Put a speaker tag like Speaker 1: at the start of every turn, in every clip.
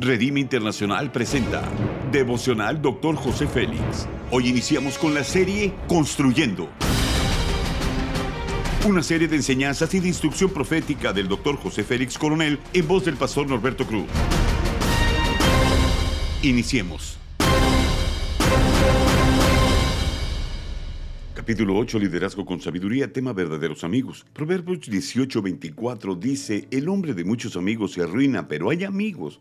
Speaker 1: Redime Internacional presenta Devocional Dr. José Félix. Hoy iniciamos con la serie Construyendo. Una serie de enseñanzas y de instrucción profética del Dr. José Félix Coronel en voz del pastor Norberto Cruz. Iniciemos. Capítulo 8, Liderazgo con Sabiduría, tema verdaderos amigos. Proverbios 18:24 dice, el hombre de muchos amigos se arruina, pero hay amigos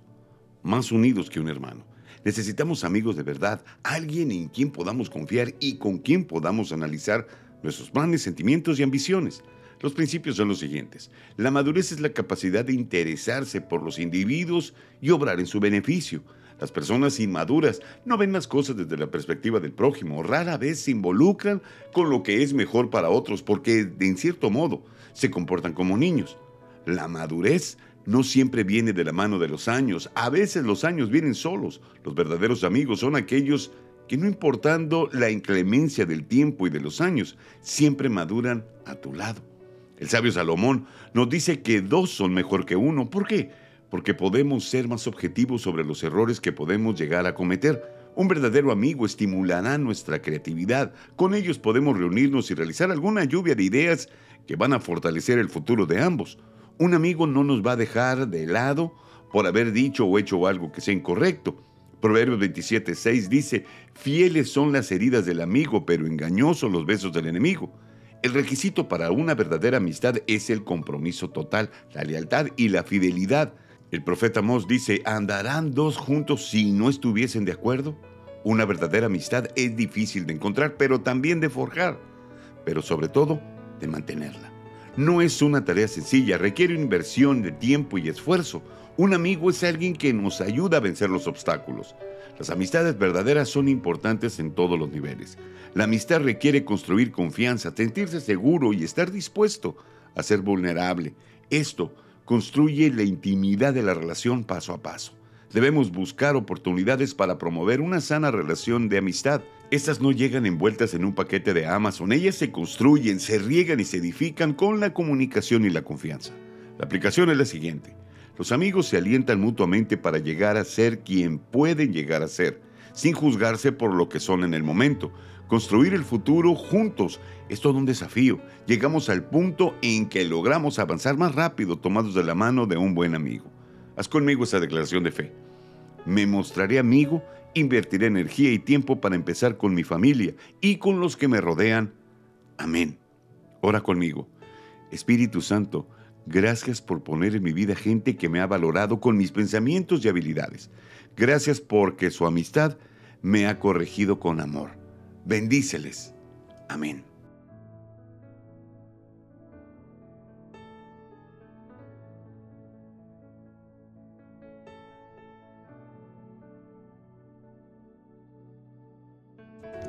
Speaker 1: más unidos que un hermano. Necesitamos amigos de verdad, alguien en quien podamos confiar y con quien podamos analizar nuestros planes, sentimientos y ambiciones. Los principios son los siguientes. La madurez es la capacidad de interesarse por los individuos y obrar en su beneficio. Las personas inmaduras no ven las cosas desde la perspectiva del prójimo, rara vez se involucran con lo que es mejor para otros porque, en cierto modo, se comportan como niños. La madurez no siempre viene de la mano de los años, a veces los años vienen solos. Los verdaderos amigos son aquellos que no importando la inclemencia del tiempo y de los años, siempre maduran a tu lado. El sabio Salomón nos dice que dos son mejor que uno. ¿Por qué? porque podemos ser más objetivos sobre los errores que podemos llegar a cometer. Un verdadero amigo estimulará nuestra creatividad. Con ellos podemos reunirnos y realizar alguna lluvia de ideas que van a fortalecer el futuro de ambos. Un amigo no nos va a dejar de lado por haber dicho o hecho algo que sea incorrecto. Proverbios 27:6 dice, fieles son las heridas del amigo, pero engañosos los besos del enemigo. El requisito para una verdadera amistad es el compromiso total, la lealtad y la fidelidad. El profeta Mos dice, ¿andarán dos juntos si no estuviesen de acuerdo? Una verdadera amistad es difícil de encontrar, pero también de forjar, pero sobre todo de mantenerla. No es una tarea sencilla, requiere inversión de tiempo y esfuerzo. Un amigo es alguien que nos ayuda a vencer los obstáculos. Las amistades verdaderas son importantes en todos los niveles. La amistad requiere construir confianza, sentirse seguro y estar dispuesto a ser vulnerable. Esto construye la intimidad de la relación paso a paso. Debemos buscar oportunidades para promover una sana relación de amistad. Estas no llegan envueltas en un paquete de Amazon, ellas se construyen, se riegan y se edifican con la comunicación y la confianza. La aplicación es la siguiente. Los amigos se alientan mutuamente para llegar a ser quien pueden llegar a ser, sin juzgarse por lo que son en el momento. Construir el futuro juntos es todo un desafío. Llegamos al punto en que logramos avanzar más rápido tomados de la mano de un buen amigo. Haz conmigo esa declaración de fe. Me mostraré amigo, invertiré energía y tiempo para empezar con mi familia y con los que me rodean. Amén. Ora conmigo. Espíritu Santo, gracias por poner en mi vida gente que me ha valorado con mis pensamientos y habilidades. Gracias porque su amistad me ha corregido con amor. Bendíceles. Amén.